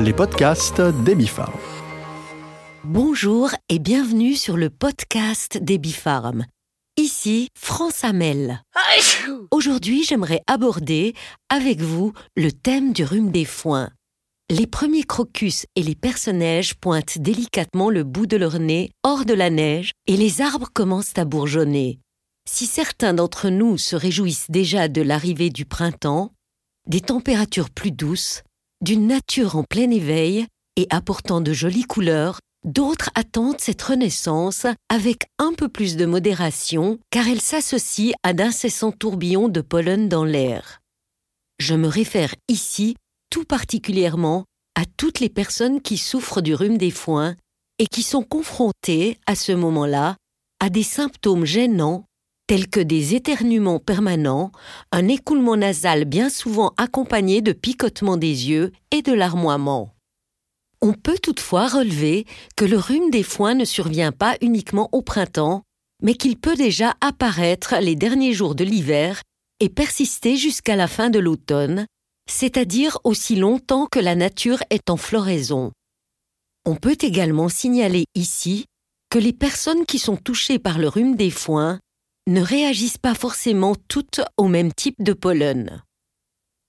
les podcasts d'Ebi Farm. Bonjour et bienvenue sur le podcast d'Ebi Farm. Ici France Amel. Aujourd'hui, j'aimerais aborder avec vous le thème du rhume des foins. Les premiers crocus et les personnages pointent délicatement le bout de leur nez hors de la neige et les arbres commencent à bourgeonner. Si certains d'entre nous se réjouissent déjà de l'arrivée du printemps, des températures plus douces, d'une nature en plein éveil et apportant de jolies couleurs, d'autres attendent cette renaissance avec un peu plus de modération car elle s'associe à d'incessants tourbillons de pollen dans l'air. Je me réfère ici tout particulièrement à toutes les personnes qui souffrent du rhume des foins et qui sont confrontées à ce moment-là à des symptômes gênants tels que des éternuements permanents, un écoulement nasal bien souvent accompagné de picotements des yeux et de larmoiement. On peut toutefois relever que le rhume des foins ne survient pas uniquement au printemps, mais qu'il peut déjà apparaître les derniers jours de l'hiver et persister jusqu'à la fin de l'automne, c'est-à-dire aussi longtemps que la nature est en floraison. On peut également signaler ici que les personnes qui sont touchées par le rhume des foins ne réagissent pas forcément toutes au même type de pollen.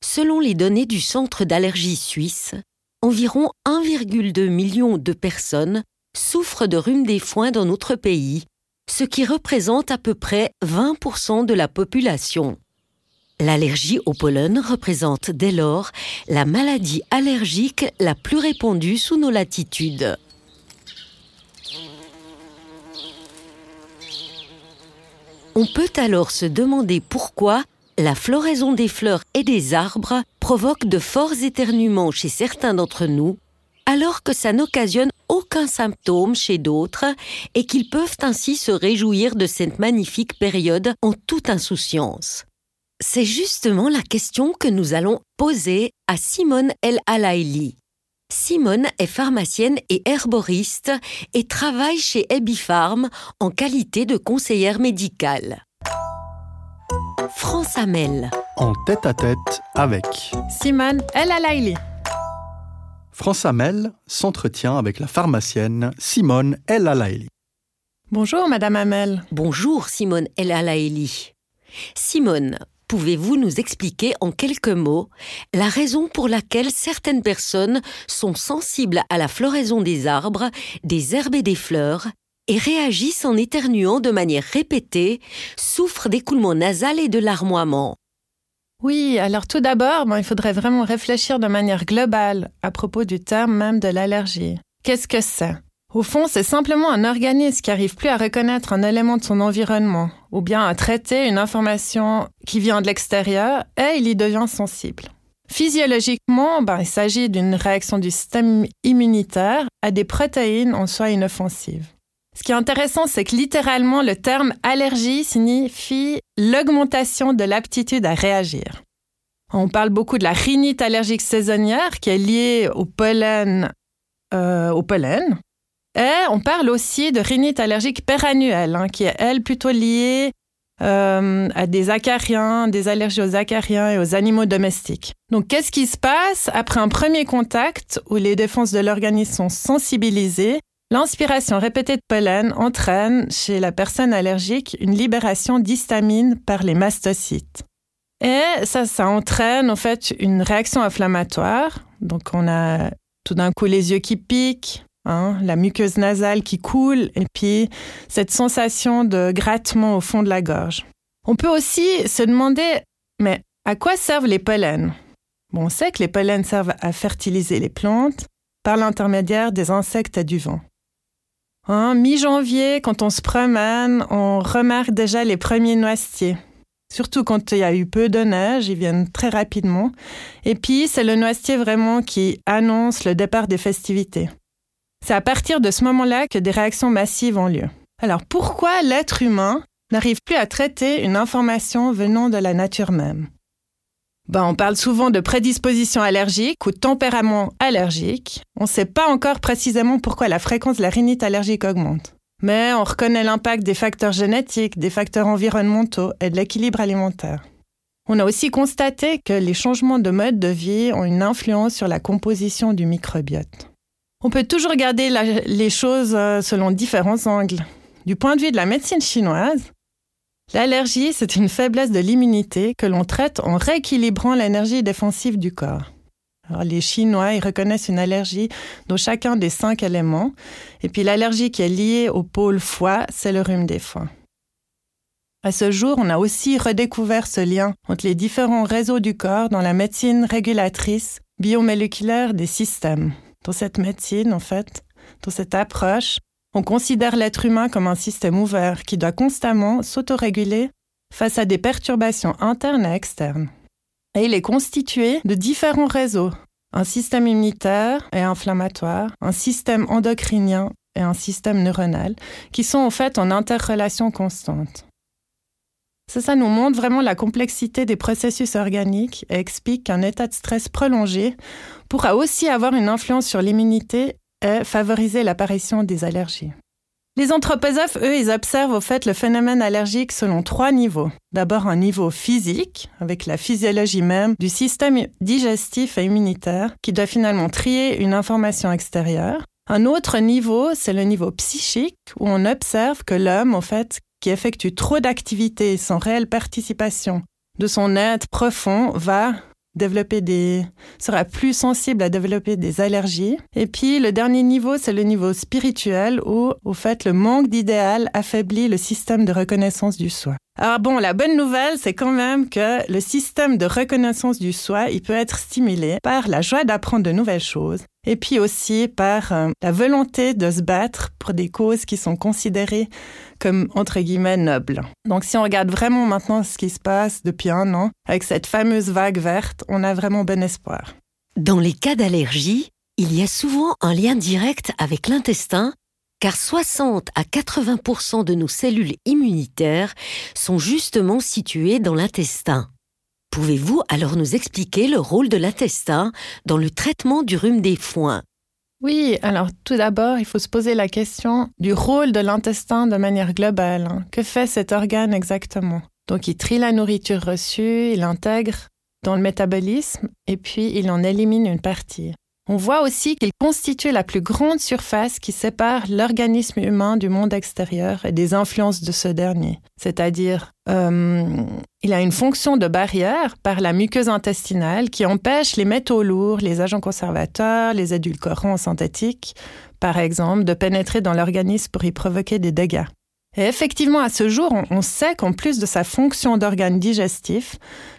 Selon les données du Centre d'allergie suisse, environ 1,2 million de personnes souffrent de rhume des foins dans notre pays, ce qui représente à peu près 20% de la population. L'allergie au pollen représente dès lors la maladie allergique la plus répandue sous nos latitudes. On peut alors se demander pourquoi la floraison des fleurs et des arbres provoque de forts éternuements chez certains d'entre nous, alors que ça n'occasionne aucun symptôme chez d'autres et qu'ils peuvent ainsi se réjouir de cette magnifique période en toute insouciance. C'est justement la question que nous allons poser à Simone El Alaili. Simone est pharmacienne et herboriste et travaille chez Ebifarm en qualité de conseillère médicale. France Amel. En tête à tête avec Simone El Alaili. France Amel s'entretient avec la pharmacienne Simone El Alaili. Bonjour Madame Amel. Bonjour Simone El Alaili. Simone, pouvez-vous nous expliquer en quelques mots la raison pour laquelle certaines personnes sont sensibles à la floraison des arbres, des herbes et des fleurs et réagissent en éternuant de manière répétée, souffrent d'écoulement nasal et de larmoiement? Oui, alors tout d'abord, il faudrait vraiment réfléchir de manière globale à propos du terme même de l'allergie. Qu'est-ce que c'est? Au fond, c'est simplement un organisme qui arrive plus à reconnaître un élément de son environnement, ou bien à traiter une information qui vient de l'extérieur, et il y devient sensible. Physiologiquement, ben, il s'agit d'une réaction du système immunitaire à des protéines en soi inoffensives. Ce qui est intéressant, c'est que littéralement, le terme allergie signifie l'augmentation de l'aptitude à réagir. On parle beaucoup de la rhinite allergique saisonnière qui est liée au pollen, euh, au pollen et on parle aussi de rhinite allergique pérannuelle, hein, qui est, elle, plutôt liée euh, à des acariens, des allergies aux acariens et aux animaux domestiques. Donc, qu'est-ce qui se passe après un premier contact où les défenses de l'organisme sont sensibilisées? L'inspiration répétée de pollen entraîne chez la personne allergique une libération d'histamine par les mastocytes. Et ça, ça entraîne en fait une réaction inflammatoire. Donc, on a tout d'un coup les yeux qui piquent, Hein, la muqueuse nasale qui coule et puis cette sensation de grattement au fond de la gorge. On peut aussi se demander, mais à quoi servent les pollens? Bon, On sait que les pollens servent à fertiliser les plantes par l'intermédiaire des insectes et du vent. Hein, Mi-janvier, quand on se promène, on remarque déjà les premiers noisetiers. Surtout quand il y a eu peu de neige, ils viennent très rapidement. Et puis, c'est le noisetier vraiment qui annonce le départ des festivités. C'est à partir de ce moment-là que des réactions massives ont lieu. Alors pourquoi l'être humain n'arrive plus à traiter une information venant de la nature même? Ben, on parle souvent de prédisposition allergique ou de tempérament allergique. On ne sait pas encore précisément pourquoi la fréquence de la rhinite allergique augmente. Mais on reconnaît l'impact des facteurs génétiques, des facteurs environnementaux et de l'équilibre alimentaire. On a aussi constaté que les changements de mode de vie ont une influence sur la composition du microbiote. On peut toujours regarder les choses euh, selon différents angles. Du point de vue de la médecine chinoise, l'allergie, c'est une faiblesse de l'immunité que l'on traite en rééquilibrant l'énergie défensive du corps. les Chinois, reconnaissent une allergie dans chacun des cinq éléments. Et puis l'allergie qui est liée au pôle foie, c'est le rhume des foins. À ce jour, on a aussi redécouvert ce lien entre les différents réseaux du corps dans la médecine régulatrice biomoléculaire des systèmes. Dans cette médecine, en fait, dans cette approche, on considère l'être humain comme un système ouvert qui doit constamment s'autoréguler face à des perturbations internes et externes. Et il est constitué de différents réseaux, un système immunitaire et inflammatoire, un système endocrinien et un système neuronal, qui sont en fait en interrelation constante. Ça, ça nous montre vraiment la complexité des processus organiques et explique qu'un état de stress prolongé pourra aussi avoir une influence sur l'immunité et favoriser l'apparition des allergies. Les anthroposophes, eux, ils observent au fait le phénomène allergique selon trois niveaux. D'abord un niveau physique, avec la physiologie même du système digestif et immunitaire, qui doit finalement trier une information extérieure. Un autre niveau, c'est le niveau psychique, où on observe que l'homme, au fait, qui effectue trop d'activités sans réelle participation de son être profond va développer des sera plus sensible à développer des allergies et puis le dernier niveau c'est le niveau spirituel où au fait le manque d'idéal affaiblit le système de reconnaissance du soi. Alors bon, la bonne nouvelle, c'est quand même que le système de reconnaissance du soi, il peut être stimulé par la joie d'apprendre de nouvelles choses et puis aussi par euh, la volonté de se battre pour des causes qui sont considérées comme entre guillemets nobles. Donc si on regarde vraiment maintenant ce qui se passe depuis un an avec cette fameuse vague verte, on a vraiment bon espoir. Dans les cas d'allergie, il y a souvent un lien direct avec l'intestin car 60 à 80 de nos cellules immunitaires sont justement situées dans l'intestin. Pouvez-vous alors nous expliquer le rôle de l'intestin dans le traitement du rhume des foins? Oui, alors tout d'abord, il faut se poser la question du rôle de l'intestin de manière globale. Hein. Que fait cet organe exactement? Donc il trie la nourriture reçue, il intègre dans le métabolisme et puis il en élimine une partie. On voit aussi qu'il constitue la plus grande surface qui sépare l'organisme humain du monde extérieur et des influences de ce dernier. C'est-à-dire, euh, il a une fonction de barrière par la muqueuse intestinale qui empêche les métaux lourds, les agents conservateurs, les édulcorants synthétiques, par exemple, de pénétrer dans l'organisme pour y provoquer des dégâts. Et effectivement, à ce jour, on sait qu'en plus de sa fonction d'organe digestif,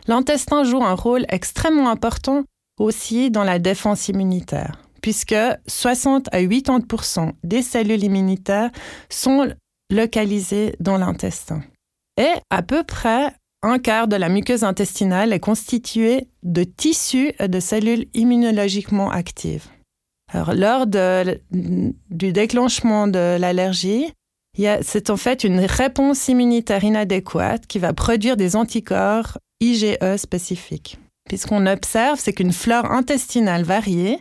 l'intestin joue un rôle extrêmement important aussi dans la défense immunitaire, puisque 60 à 80% des cellules immunitaires sont localisées dans l'intestin. Et à peu près un quart de la muqueuse intestinale est constituée de tissus et de cellules immunologiquement actives. Lors du déclenchement de l'allergie, c'est en fait une réponse immunitaire inadéquate qui va produire des anticorps IgE spécifiques. Puis ce qu'on observe, c'est qu'une flore intestinale variée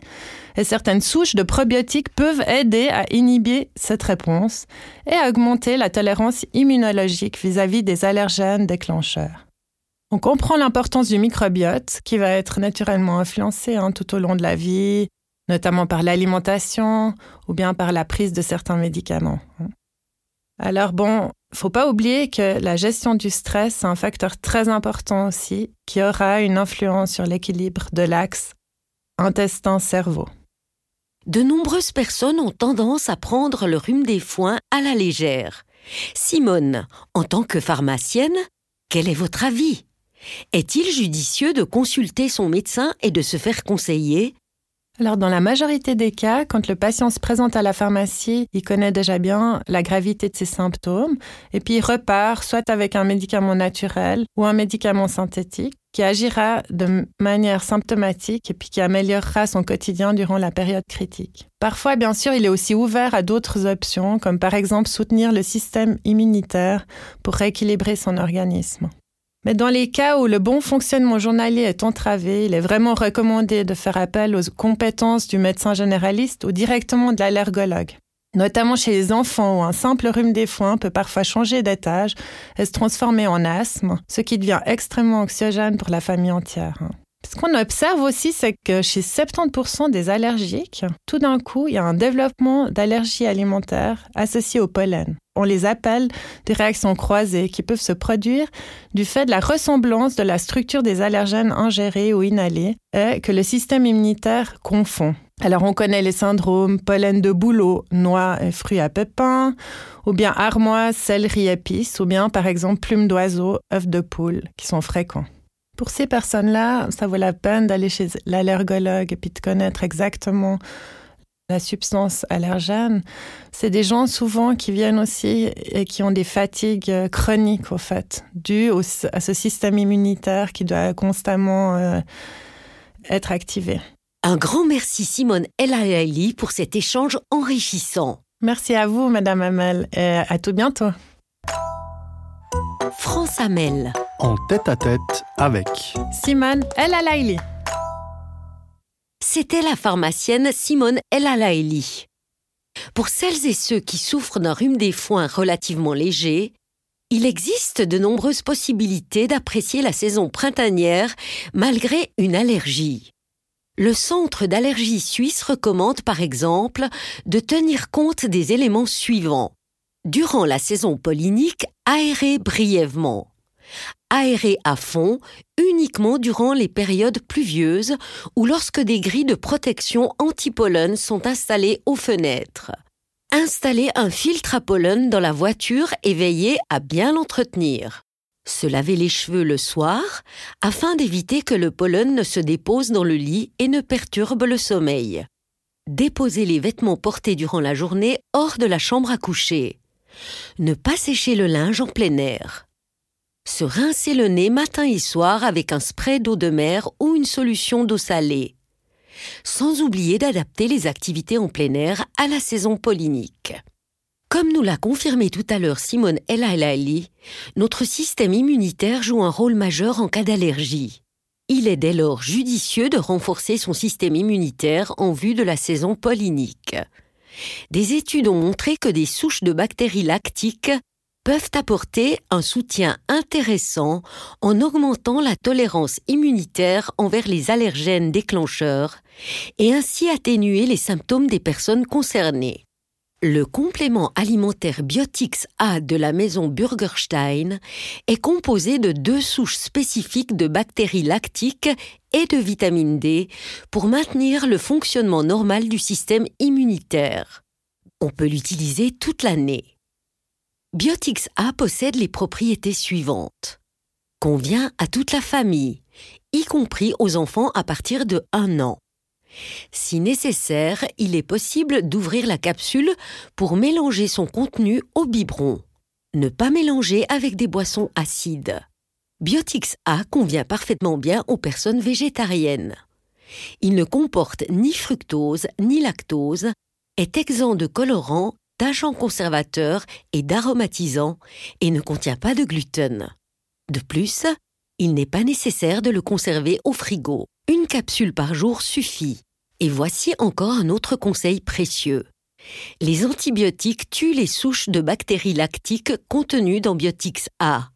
et certaines souches de probiotiques peuvent aider à inhiber cette réponse et à augmenter la tolérance immunologique vis-à-vis des allergènes déclencheurs. On comprend l'importance du microbiote qui va être naturellement influencé hein, tout au long de la vie, notamment par l'alimentation ou bien par la prise de certains médicaments. Hein. Alors bon, faut pas oublier que la gestion du stress, c'est un facteur très important aussi qui aura une influence sur l'équilibre de l'axe intestin-cerveau. De nombreuses personnes ont tendance à prendre le rhume des foins à la légère. Simone, en tant que pharmacienne, quel est votre avis? Est-il judicieux de consulter son médecin et de se faire conseiller? Alors, dans la majorité des cas, quand le patient se présente à la pharmacie, il connaît déjà bien la gravité de ses symptômes et puis il repart soit avec un médicament naturel ou un médicament synthétique qui agira de manière symptomatique et puis qui améliorera son quotidien durant la période critique. Parfois, bien sûr, il est aussi ouvert à d'autres options, comme par exemple soutenir le système immunitaire pour rééquilibrer son organisme. Mais dans les cas où le bon fonctionnement journalier est entravé, il est vraiment recommandé de faire appel aux compétences du médecin généraliste ou directement de l'allergologue. Notamment chez les enfants où un simple rhume des foins peut parfois changer d'étage et se transformer en asthme, ce qui devient extrêmement anxiogène pour la famille entière. Ce qu'on observe aussi, c'est que chez 70% des allergiques, tout d'un coup, il y a un développement d'allergies alimentaires associées au pollen. On les appelle des réactions croisées qui peuvent se produire du fait de la ressemblance de la structure des allergènes ingérés ou inhalés et que le système immunitaire confond. Alors on connaît les syndromes pollen de bouleau, noix et fruits à pépins, ou bien armoise, céleri, épices, ou bien par exemple plumes d'oiseau, œufs de poule, qui sont fréquents. Pour ces personnes-là, ça vaut la peine d'aller chez l'allergologue et puis de connaître exactement la substance allergène. C'est des gens souvent qui viennent aussi et qui ont des fatigues euh, chroniques, au fait, dues à ce système immunitaire qui doit constamment euh, être activé. Un grand merci Simone El pour cet échange enrichissant. Merci à vous, Madame Amel, et à tout bientôt. France Amel. En tête à tête avec Simone El Alaili. C'était la pharmacienne Simone El Alaili. Pour celles et ceux qui souffrent d'un rhume des foins relativement léger, il existe de nombreuses possibilités d'apprécier la saison printanière malgré une allergie. Le Centre d'allergie suisse recommande par exemple de tenir compte des éléments suivants durant la saison pollinique, aérer brièvement. Aérer à fond uniquement durant les périodes pluvieuses ou lorsque des grilles de protection anti-pollen sont installées aux fenêtres. Installer un filtre à pollen dans la voiture et veiller à bien l'entretenir. Se laver les cheveux le soir afin d'éviter que le pollen ne se dépose dans le lit et ne perturbe le sommeil. Déposer les vêtements portés durant la journée hors de la chambre à coucher. Ne pas sécher le linge en plein air. Se rincer le nez matin et soir avec un spray d'eau de mer ou une solution d'eau salée. Sans oublier d'adapter les activités en plein air à la saison pollinique. Comme nous l'a confirmé tout à l'heure Simone El Ali, notre système immunitaire joue un rôle majeur en cas d'allergie. Il est dès lors judicieux de renforcer son système immunitaire en vue de la saison pollinique. Des études ont montré que des souches de bactéries lactiques peuvent apporter un soutien intéressant en augmentant la tolérance immunitaire envers les allergènes déclencheurs et ainsi atténuer les symptômes des personnes concernées. Le complément alimentaire Biotix A de la maison Burgerstein est composé de deux souches spécifiques de bactéries lactiques et de vitamine D pour maintenir le fonctionnement normal du système immunitaire. On peut l'utiliser toute l'année. Biotix A possède les propriétés suivantes. Convient à toute la famille, y compris aux enfants à partir de 1 an. Si nécessaire, il est possible d'ouvrir la capsule pour mélanger son contenu au biberon. Ne pas mélanger avec des boissons acides. Biotix A convient parfaitement bien aux personnes végétariennes. Il ne comporte ni fructose ni lactose, est exempt de colorants, d'agents conservateurs et d'aromatisants et ne contient pas de gluten. De plus, il n'est pas nécessaire de le conserver au frigo. Une capsule par jour suffit. Et voici encore un autre conseil précieux. Les antibiotiques tuent les souches de bactéries lactiques contenues dans Biotix A.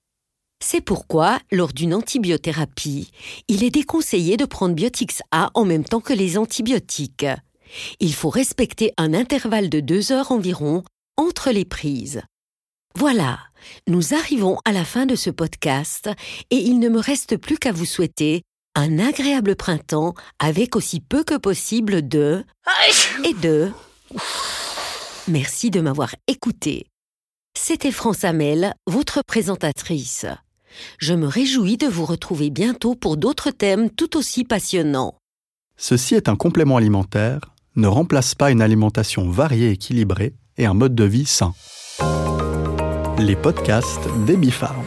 C'est pourquoi, lors d'une antibiothérapie, il est déconseillé de prendre Biotix A en même temps que les antibiotiques. Il faut respecter un intervalle de deux heures environ entre les prises. Voilà, nous arrivons à la fin de ce podcast et il ne me reste plus qu'à vous souhaiter un agréable printemps avec aussi peu que possible de et de. Merci de m'avoir écouté. C'était France Amel, votre présentatrice. Je me réjouis de vous retrouver bientôt pour d'autres thèmes tout aussi passionnants. Ceci est un complément alimentaire, ne remplace pas une alimentation variée équilibrée et un mode de vie sain les podcasts des Bifarm.